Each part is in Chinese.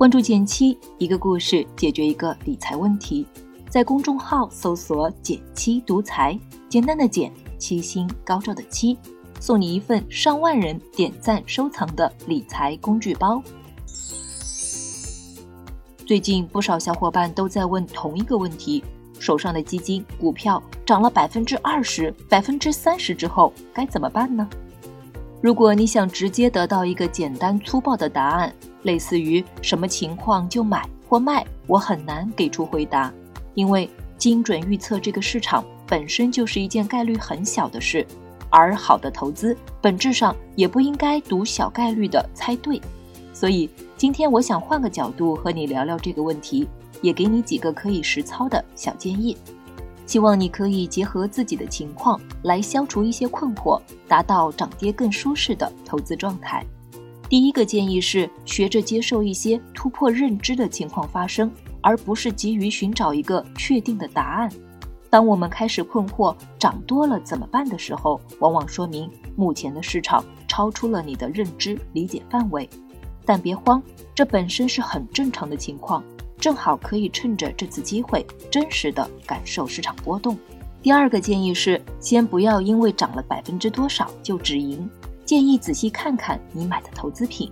关注简七，一个故事解决一个理财问题。在公众号搜索“简七独裁，简单的简，七星高照的七，送你一份上万人点赞收藏的理财工具包。最近不少小伙伴都在问同一个问题：手上的基金、股票涨了百分之二十、百分之三十之后该怎么办呢？如果你想直接得到一个简单粗暴的答案，类似于什么情况就买或卖，我很难给出回答，因为精准预测这个市场本身就是一件概率很小的事，而好的投资本质上也不应该赌小概率的猜对。所以今天我想换个角度和你聊聊这个问题，也给你几个可以实操的小建议。希望你可以结合自己的情况来消除一些困惑，达到涨跌更舒适的投资状态。第一个建议是学着接受一些突破认知的情况发生，而不是急于寻找一个确定的答案。当我们开始困惑涨多了怎么办的时候，往往说明目前的市场超出了你的认知理解范围。但别慌，这本身是很正常的情况。正好可以趁着这次机会，真实的感受市场波动。第二个建议是，先不要因为涨了百分之多少就止盈，建议仔细看看你买的投资品。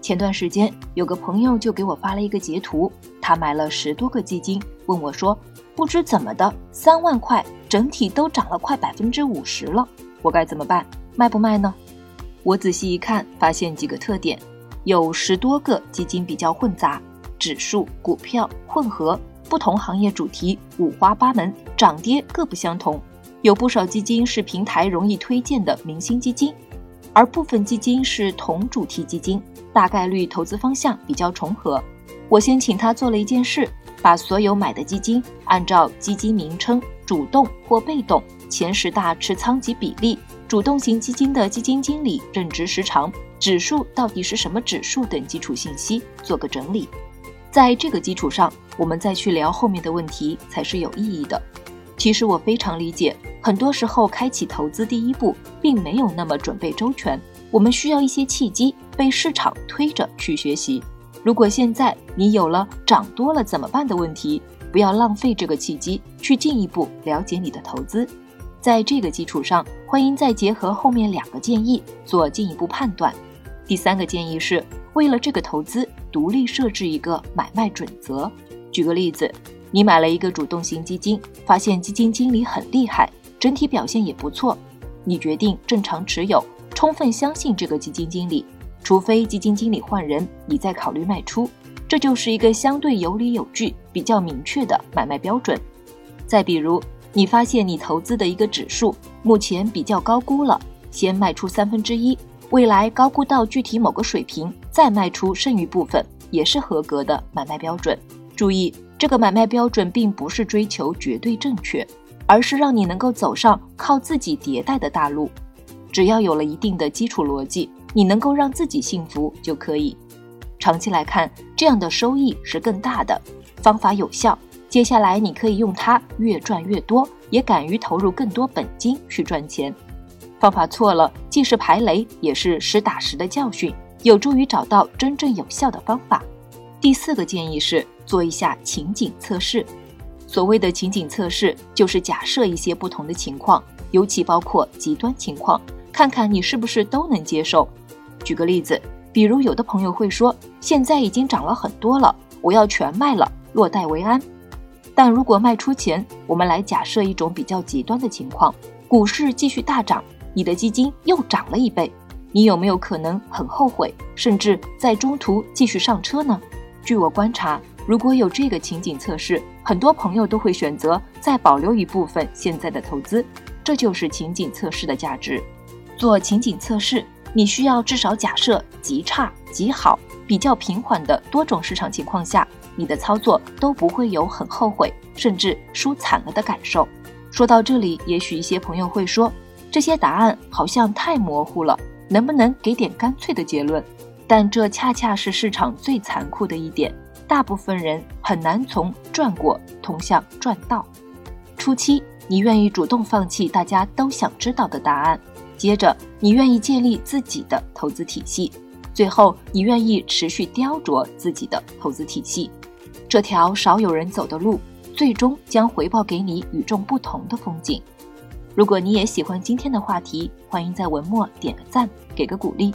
前段时间有个朋友就给我发了一个截图，他买了十多个基金，问我说，不知怎么的，三万块整体都涨了快百分之五十了，我该怎么办？卖不卖呢？我仔细一看，发现几个特点，有十多个基金比较混杂。指数、股票混合，不同行业主题五花八门，涨跌各不相同。有不少基金是平台容易推荐的明星基金，而部分基金是同主题基金，大概率投资方向比较重合。我先请他做了一件事，把所有买的基金按照基金名称、主动或被动、前十大持仓及比例、主动型基金的基金经理任职时长、指数到底是什么指数等基础信息做个整理。在这个基础上，我们再去聊后面的问题才是有意义的。其实我非常理解，很多时候开启投资第一步并没有那么准备周全，我们需要一些契机，被市场推着去学习。如果现在你有了涨多了怎么办的问题，不要浪费这个契机去进一步了解你的投资。在这个基础上，欢迎再结合后面两个建议做进一步判断。第三个建议是。为了这个投资，独立设置一个买卖准则。举个例子，你买了一个主动型基金，发现基金经理很厉害，整体表现也不错，你决定正常持有，充分相信这个基金经理，除非基金经理换人，你再考虑卖出。这就是一个相对有理有据、比较明确的买卖标准。再比如，你发现你投资的一个指数目前比较高估了，先卖出三分之一。未来高估到具体某个水平，再卖出剩余部分，也是合格的买卖标准。注意，这个买卖标准并不是追求绝对正确，而是让你能够走上靠自己迭代的大路。只要有了一定的基础逻辑，你能够让自己幸福就可以。长期来看，这样的收益是更大的。方法有效，接下来你可以用它越赚越多，也敢于投入更多本金去赚钱。方法错了，既是排雷，也是实打实的教训，有助于找到真正有效的方法。第四个建议是做一下情景测试。所谓的情景测试，就是假设一些不同的情况，尤其包括极端情况，看看你是不是都能接受。举个例子，比如有的朋友会说，现在已经涨了很多了，我要全卖了，落袋为安。但如果卖出前，我们来假设一种比较极端的情况，股市继续大涨。你的基金又涨了一倍，你有没有可能很后悔，甚至在中途继续上车呢？据我观察，如果有这个情景测试，很多朋友都会选择再保留一部分现在的投资。这就是情景测试的价值。做情景测试，你需要至少假设极差、极好、比较平缓的多种市场情况下，你的操作都不会有很后悔，甚至输惨了的感受。说到这里，也许一些朋友会说。这些答案好像太模糊了，能不能给点干脆的结论？但这恰恰是市场最残酷的一点，大部分人很难从赚过通向赚到。初期，你愿意主动放弃大家都想知道的答案；接着，你愿意建立自己的投资体系；最后你愿意持续雕琢自己的投资体系，这条少有人走的路，最终将回报给你与众不同的风景。如果你也喜欢今天的话题，欢迎在文末点个赞，给个鼓励。